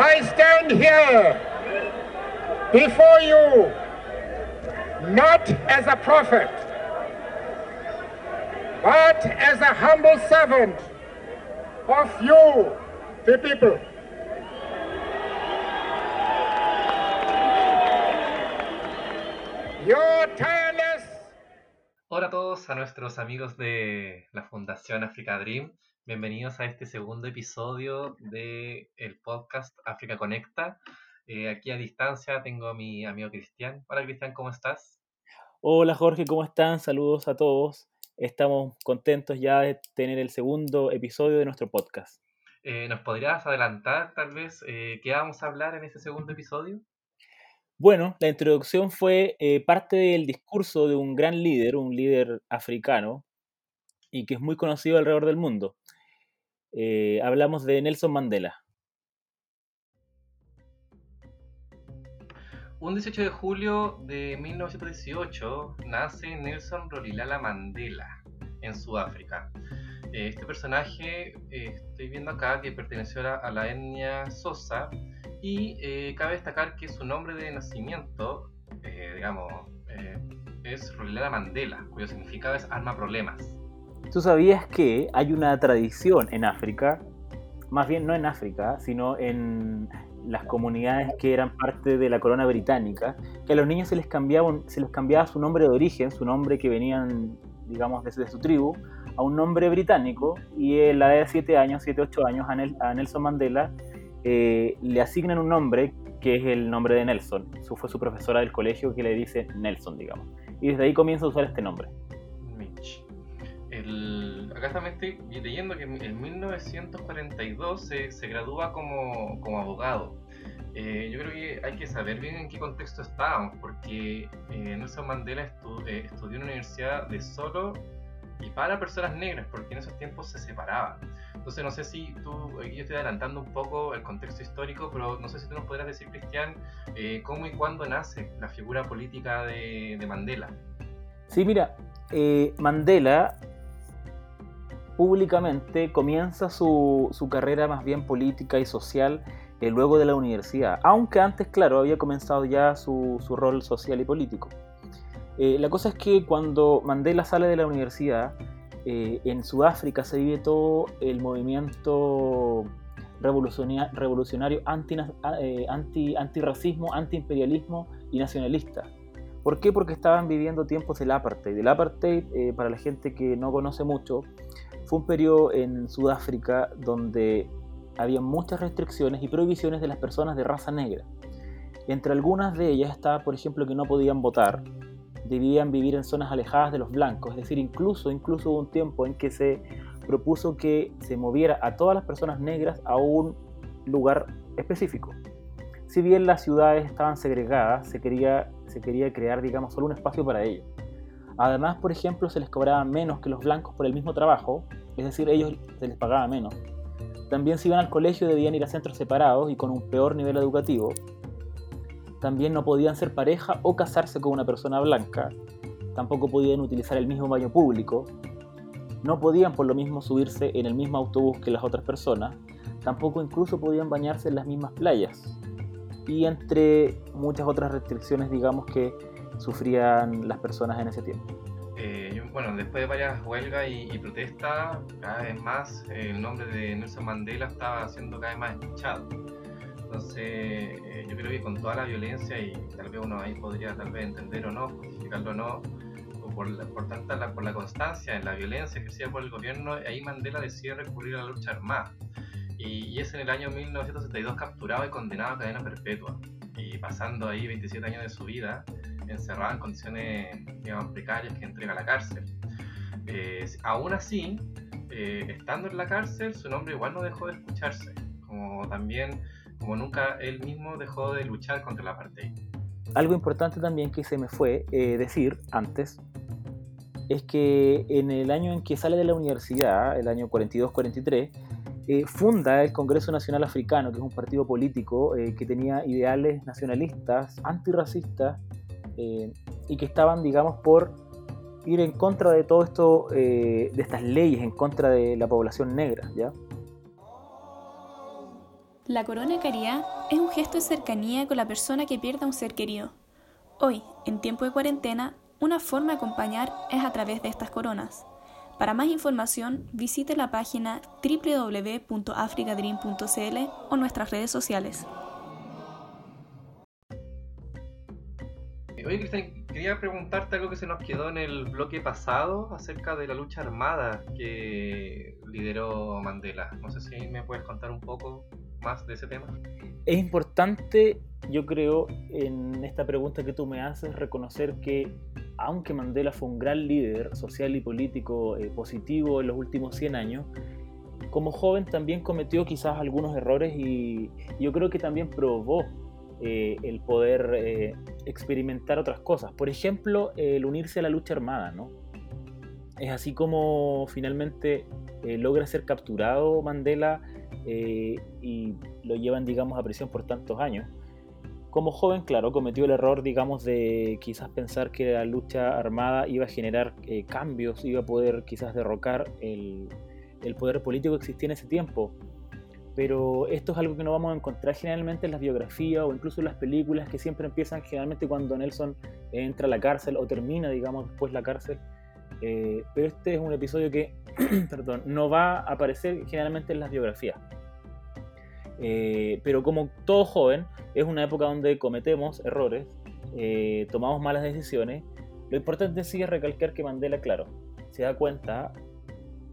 I stand here before you not as a prophet, but as a humble servant of you, the people. Your tireless Hola a todos, a nuestros amigos de la Fundación Africa Dream. Bienvenidos a este segundo episodio del el podcast África Conecta. Eh, aquí a distancia tengo a mi amigo Cristian. Hola Cristian, ¿cómo estás? Hola Jorge, ¿cómo están? Saludos a todos. Estamos contentos ya de tener el segundo episodio de nuestro podcast. Eh, ¿Nos podrías adelantar tal vez eh, qué vamos a hablar en este segundo episodio? Bueno, la introducción fue eh, parte del discurso de un gran líder, un líder africano, y que es muy conocido alrededor del mundo. Eh, hablamos de Nelson Mandela. Un 18 de julio de 1918 nace Nelson Rolihlahla Mandela en Sudáfrica. Eh, Este personaje, eh, estoy viendo acá que perteneció a la, etnia Sosa y cabe destacar que su nombre de nacimiento, digamos, es Rolihlahla Mandela, cuyo significado es arma problemas. ¿Tú sabías que hay una tradición en África, más bien no en África, sino en las comunidades que eran parte de la corona británica, que a los niños se les cambiaba, su nombre de origen, su nombre que venían, digamos, desde su tribu, a un nombre británico, y a la edad de 7 años, 7, 8 años, a Nelson Mandela eh, le asignan un nombre que es el nombre de Nelson. Su, fue su profesora del colegio que le dice Nelson, digamos. Y desde ahí comienza a usar este nombre. El- acá también estoy leyendo que en 1942 se, se gradúa como, como abogado. Eh, yo creo que hay que saber bien en qué contexto estábamos, porque eh, Nelson Mandela estu- eh, estudió en una universidad de solo y para personas negras, porque en esos tiempos se separaban. Entonces no sé si tú, yo estoy adelantando un poco el contexto histórico, pero no sé si tú nos podrás decir, Cristian, eh, cómo y cuándo nace la figura política de, de Mandela. Sí, mira, eh, Mandela públicamente comienza su, su carrera más bien política y social eh, luego de la universidad, aunque antes, claro, había comenzado ya su, su rol social y político. Eh, la cosa es que cuando Mandela sale de la universidad, eh, en Sudáfrica se vive todo el movimiento revolucionia- revolucionario anti, eh, anti, antirracismo, antiimperialismo y nacionalista. ¿Por qué? Porque estaban viviendo tiempos del apartheid. El apartheid, eh, para la gente que no conoce mucho, fue un periodo en Sudáfrica donde había muchas restricciones y prohibiciones de las personas de raza negra. Entre algunas de ellas estaba, por ejemplo, que no podían votar, debían vivir en zonas alejadas de los blancos, es decir, incluso, incluso hubo un tiempo en que se propuso que se moviera a todas las personas negras a un lugar específico. Si bien las ciudades estaban segregadas, se quería, se quería crear, digamos, solo un espacio para ellos. Además, por ejemplo, se les cobraba menos que los blancos por el mismo trabajo, es decir, ellos se les pagaba menos. También si iban al colegio debían ir a centros separados y con un peor nivel educativo. También no podían ser pareja o casarse con una persona blanca. Tampoco podían utilizar el mismo baño público. No podían por lo mismo subirse en el mismo autobús que las otras personas. Tampoco incluso podían bañarse en las mismas playas. Y entre muchas otras restricciones, digamos, que sufrían las personas en ese tiempo. Eh, bueno, después de varias huelgas y, y protestas, cada vez más eh, el nombre de Nelson Mandela estaba siendo cada vez más escuchado. Entonces, eh, yo creo que con toda la violencia, y tal vez uno ahí podría tal vez entender o no, justificarlo o no, o por, la- por, tanta la, por la constancia en la violencia ejercida por el gobierno, ahí Mandela decide recurrir a la lucha armada. Y, y es en el año 1972 capturado y condenado a cadena perpetua. Y pasando ahí 27 años de su vida encerrado en condiciones digamos, precarias que entrega a la cárcel. Eh, aún así, eh, estando en la cárcel, su nombre igual no dejó de escucharse, como también, como nunca él mismo dejó de luchar contra la apartheid. Algo importante también que se me fue eh, decir antes es que en el año en que sale de la universidad, el año 42-43, eh, funda el Congreso Nacional Africano, que es un partido político eh, que tenía ideales nacionalistas, antirracistas, eh, y que estaban, digamos, por ir en contra de todo esto, eh, de estas leyes, en contra de la población negra, ¿ya? La corona caridad es un gesto de cercanía con la persona que pierda un ser querido. Hoy, en tiempo de cuarentena, una forma de acompañar es a través de estas coronas. Para más información, visite la página www.africadream.cl o nuestras redes sociales. Oye, Cristian, quería preguntarte algo que se nos quedó en el bloque pasado acerca de la lucha armada que lideró Mandela. No sé si me puedes contar un poco más de ese tema. Es importante, yo creo, en esta pregunta que tú me haces, reconocer que aunque Mandela fue un gran líder social y político eh, positivo en los últimos 100 años, como joven también cometió quizás algunos errores y yo creo que también probó eh, el poder eh, experimentar otras cosas. Por ejemplo, el unirse a la lucha armada, ¿no? Es así como finalmente eh, logra ser capturado Mandela y lo llevan, digamos, a prisión por tantos años. Como joven, claro, cometió el error, digamos, de quizás pensar que la lucha armada iba a generar cambios, iba a poder quizás derrocar el, el poder político que existía en ese tiempo pero esto es algo que no vamos a encontrar generalmente en las biografías o incluso en las películas que siempre empiezan generalmente cuando Nelson entra a la cárcel o termina, digamos, después la cárcel. Eh, pero este es un episodio que, perdón, no va a aparecer generalmente en las biografías. Eh, pero como todo joven, es una época donde cometemos errores, eh, tomamos malas decisiones. Lo importante sí es recalcar que Mandela, claro, se da cuenta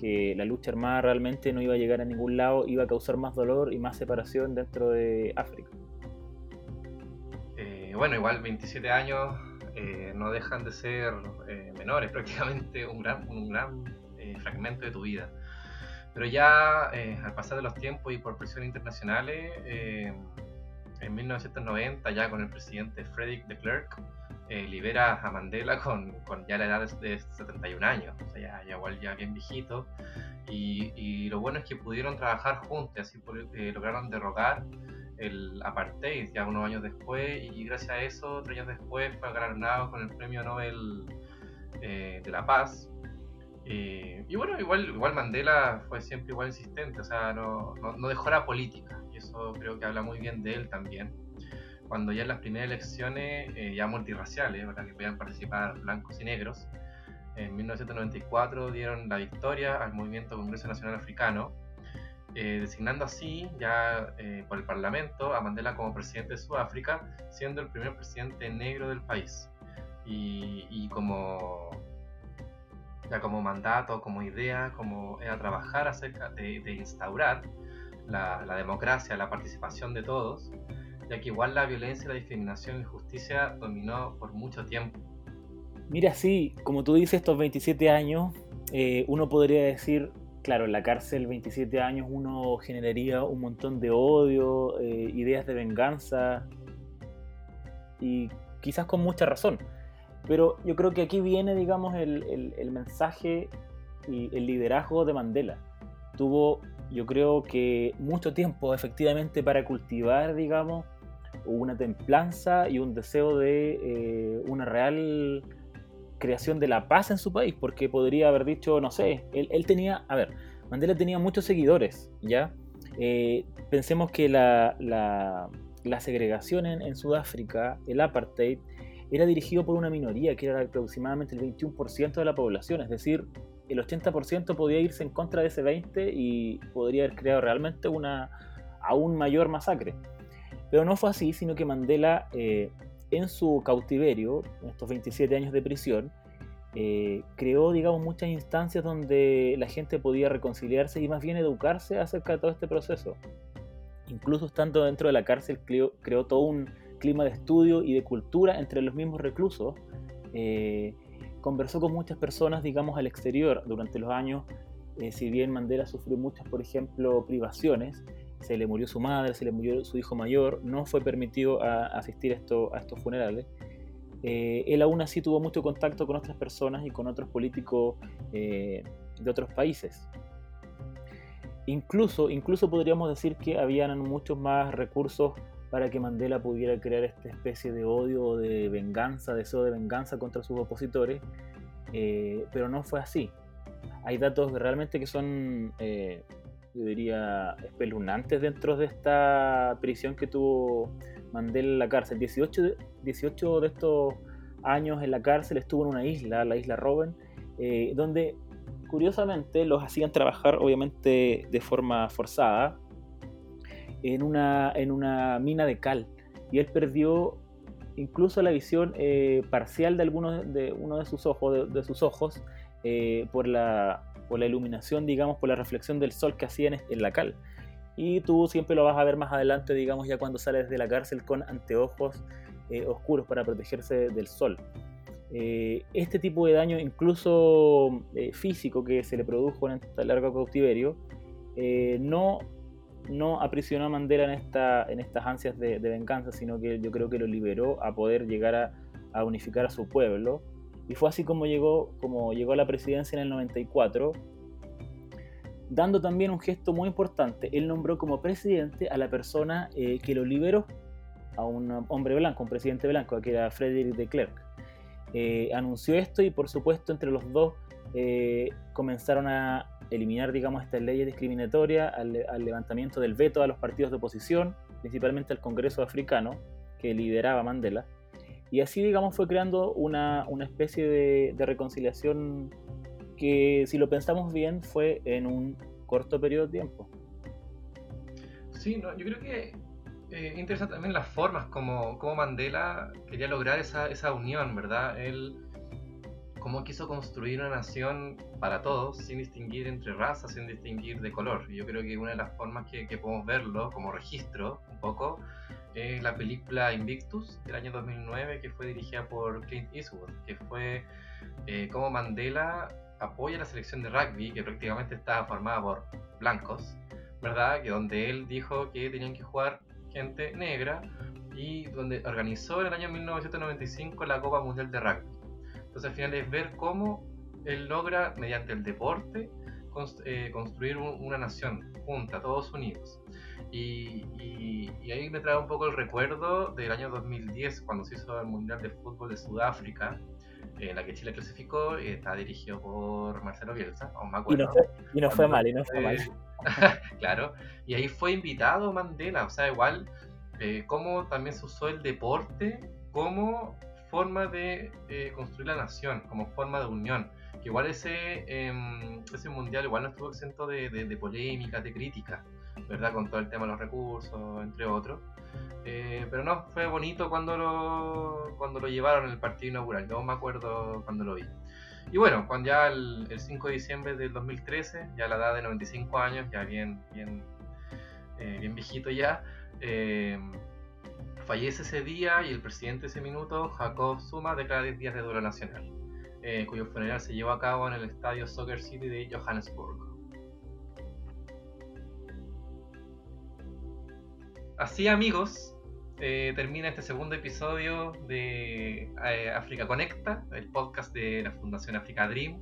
que la lucha armada realmente no iba a llegar a ningún lado, iba a causar más dolor y más separación dentro de África. Eh, bueno, igual 27 años eh, no dejan de ser eh, menores, prácticamente un gran, un gran fragmento de tu vida. Pero ya al pasar de los tiempos y por presiones internacionales, en 1990, ya con el presidente Frederick de Klerk, eh, libera a Mandela con, con, ya la edad de, 71 años, o sea, ya, igual ya bien viejito. Y, y, lo bueno es que pudieron trabajar juntos, así eh, lograron derrocar el apartheid ya unos años después y gracias a eso, tres años después, fue galardonado con el Premio Nobel eh, de la Paz. y bueno, igual, igual Mandela fue siempre igual insistente, o sea, no, no, no dejó la política eso creo que habla muy bien de él también cuando ya en las primeras elecciones, eh, ya multirraciales, ¿verdad? que podían participar blancos y negros, en 1994 dieron la victoria al movimiento Congreso Nacional Africano, eh, designando así ya eh, por el Parlamento a Mandela como presidente de Sudáfrica, siendo el primer presidente negro del país. Y, como, ya como mandato, como idea, como era trabajar acerca de, de instaurar la, democracia, la participación de todos, ya que igual la violencia, la discriminación y la injusticia dominó por mucho tiempo. Mira, sí, como tú dices, estos 27 años, eh, uno podría decir, claro, en la cárcel 27 años uno generaría un montón de odio, eh, ideas de venganza, y quizás con mucha razón. Pero yo creo que aquí viene, digamos, el, el mensaje y el liderazgo de Mandela. Tuvo, yo creo que mucho tiempo efectivamente para cultivar, digamos, una templanza y un deseo de eh, una real creación de la paz en su país, porque podría haber dicho, no sé, él, tenía, a ver, Mandela tenía muchos seguidores, ¿ya? Eh, pensemos que la, la, segregación en, en, Sudáfrica, el apartheid, era dirigido por una minoría, que era aproximadamente el 21% de la población, es decir, el 80% podía irse en contra de ese 20% y podría haber creado realmente una aún mayor masacre. Pero no fue así, sino que Mandela, eh, en su cautiverio, en estos 27 años de prisión, eh, creó, digamos, muchas instancias donde la gente podía reconciliarse y más bien educarse acerca de todo este proceso. Incluso estando dentro de la cárcel, creó, todo un clima de estudio y de cultura entre los mismos reclusos. Eh, conversó con muchas personas, digamos, al exterior durante los años. si bien Mandela sufrió muchas, por ejemplo, privaciones, se le murió su madre, se le murió su hijo mayor, no fue permitido asistir a, esto, a estos funerales. Eh, él aún así tuvo mucho contacto con otras personas y con otros políticos eh, de otros países. Incluso, incluso podríamos decir que habían muchos más recursos para que Mandela pudiera crear esta especie de odio o de venganza, deseo de venganza contra sus opositores, eh, pero no fue así. Hay datos realmente que son yo diría, espeluznantes dentro de esta prisión que tuvo Mandela en la cárcel. 18 de, 18 de estos años en la cárcel estuvo en una isla, la isla Robben, eh, donde curiosamente los hacían trabajar obviamente de forma forzada en una, en una mina de cal. Y él perdió incluso la visión eh, parcial de, alguno de uno de sus ojos, de, sus ojos eh, por, la, por la iluminación, digamos, por la reflexión del sol que hacía en, la cal. Y tú siempre lo vas a ver más adelante, digamos, ya cuando sales de la cárcel con anteojos eh, oscuros para protegerse del sol. este tipo de daño, incluso físico, que se le produjo en este largo cautiverio, no no aprisionó a Mandela en, esta, en estas ansias de, venganza, sino que yo creo que lo liberó a poder llegar a, unificar a su pueblo. Y fue así como llegó, como llegó a la presidencia en el 94, dando también un gesto muy importante. Él nombró como presidente a la persona eh, que lo liberó, a un hombre blanco, un presidente blanco, que era Frederick de Klerk. Eh, anunció esto y por supuesto entre los dos eh, comenzaron a, eliminar, digamos, estas leyes discriminatorias, al, levantamiento del veto a los partidos de oposición, principalmente al Congreso africano, que lideraba Mandela. Y así, digamos, fue creando una, una especie de, reconciliación que, si lo pensamos bien, fue en un corto periodo de tiempo. Sí, no, yo creo que eh, interesante también las formas como, como Mandela quería lograr esa, esa unión, ¿verdad? Él cómo quiso construir una nación para todos, sin distinguir entre razas, sin distinguir de color. Yo creo que una de las formas que, podemos verlo como registro, un poco, es la película Invictus del año 2009, que fue dirigida por Clint Eastwood, que fue eh, cómo Mandela apoya la selección de rugby, que prácticamente estaba formada por blancos, ¿verdad? Que donde él dijo que tenían que jugar gente negra y donde organizó en el año 1995 la Copa Mundial de Rugby entonces al final es ver cómo él logra, mediante el deporte, eh, construir una nación junta, todos unidos. Y, ahí me trae un poco el recuerdo del año 2010, cuando se hizo el Mundial de Fútbol de Sudáfrica, en la que Chile clasificó, y está dirigido por Marcelo Bielsa, aún me acuerdo. Y no fue, mal, y no fue mal. claro, y ahí fue invitado Mandela, o sea, igual, eh, cómo también se usó el deporte como forma de eh, construir la nación, como forma de unión. Que igual ese, em, ese mundial igual no estuvo exento de, de, de polémicas, de críticas, ¿verdad? Con todo el tema de los recursos, entre otros. Eh, pero no, fue bonito cuando lo, cuando lo llevaron en el partido inaugural. Yo me acuerdo cuando lo vi. Y bueno, cuando ya el, 5 de diciembre del 2013, ya a la edad de 95 años, ya bien, bien, eh, bien viejito ya, Fallece ese día y el presidente de ese minuto, Jacob Zuma, declara 10 días de duelo nacional, eh, cuyo funeral se llevó a cabo en el estadio Soccer City de Johannesburg. Así amigos, eh, termina este segundo episodio de eh, África Conecta, el podcast de la Fundación Africa Dream.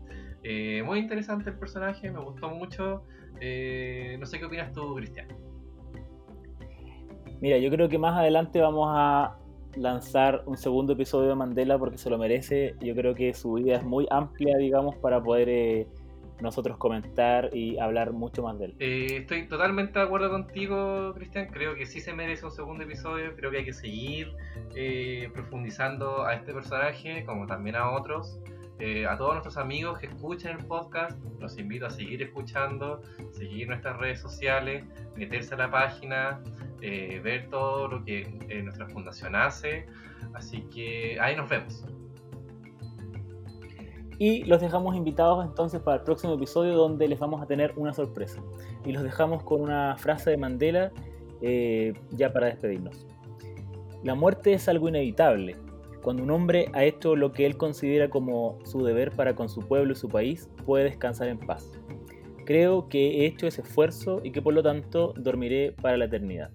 muy interesante el personaje, me gustó mucho. no sé qué opinas tú, Cristian. Mira, yo creo que más adelante vamos a lanzar un segundo episodio de Mandela porque se lo merece. Yo creo que su vida es muy amplia, digamos, para poder eh, nosotros comentar y hablar mucho más de él. Eh, estoy totalmente de acuerdo contigo, Cristian. Creo que sí se merece un segundo episodio. Creo que hay que seguir eh, profundizando a este personaje, como también a otros. a todos nuestros amigos que escuchan el podcast, los invito a seguir escuchando, seguir nuestras redes sociales, meterse a la página, eh, ver todo lo que eh, nuestra fundación hace. Así que ahí nos vemos. Y los dejamos invitados entonces para el próximo episodio donde les vamos a tener una sorpresa. Y los dejamos con una frase de Mandela eh, ya para despedirnos. La muerte es algo inevitable. Cuando un hombre ha hecho lo que él considera como su deber para con su pueblo y su país, puede descansar en paz. Creo que he hecho ese esfuerzo y que por lo tanto dormiré para la eternidad.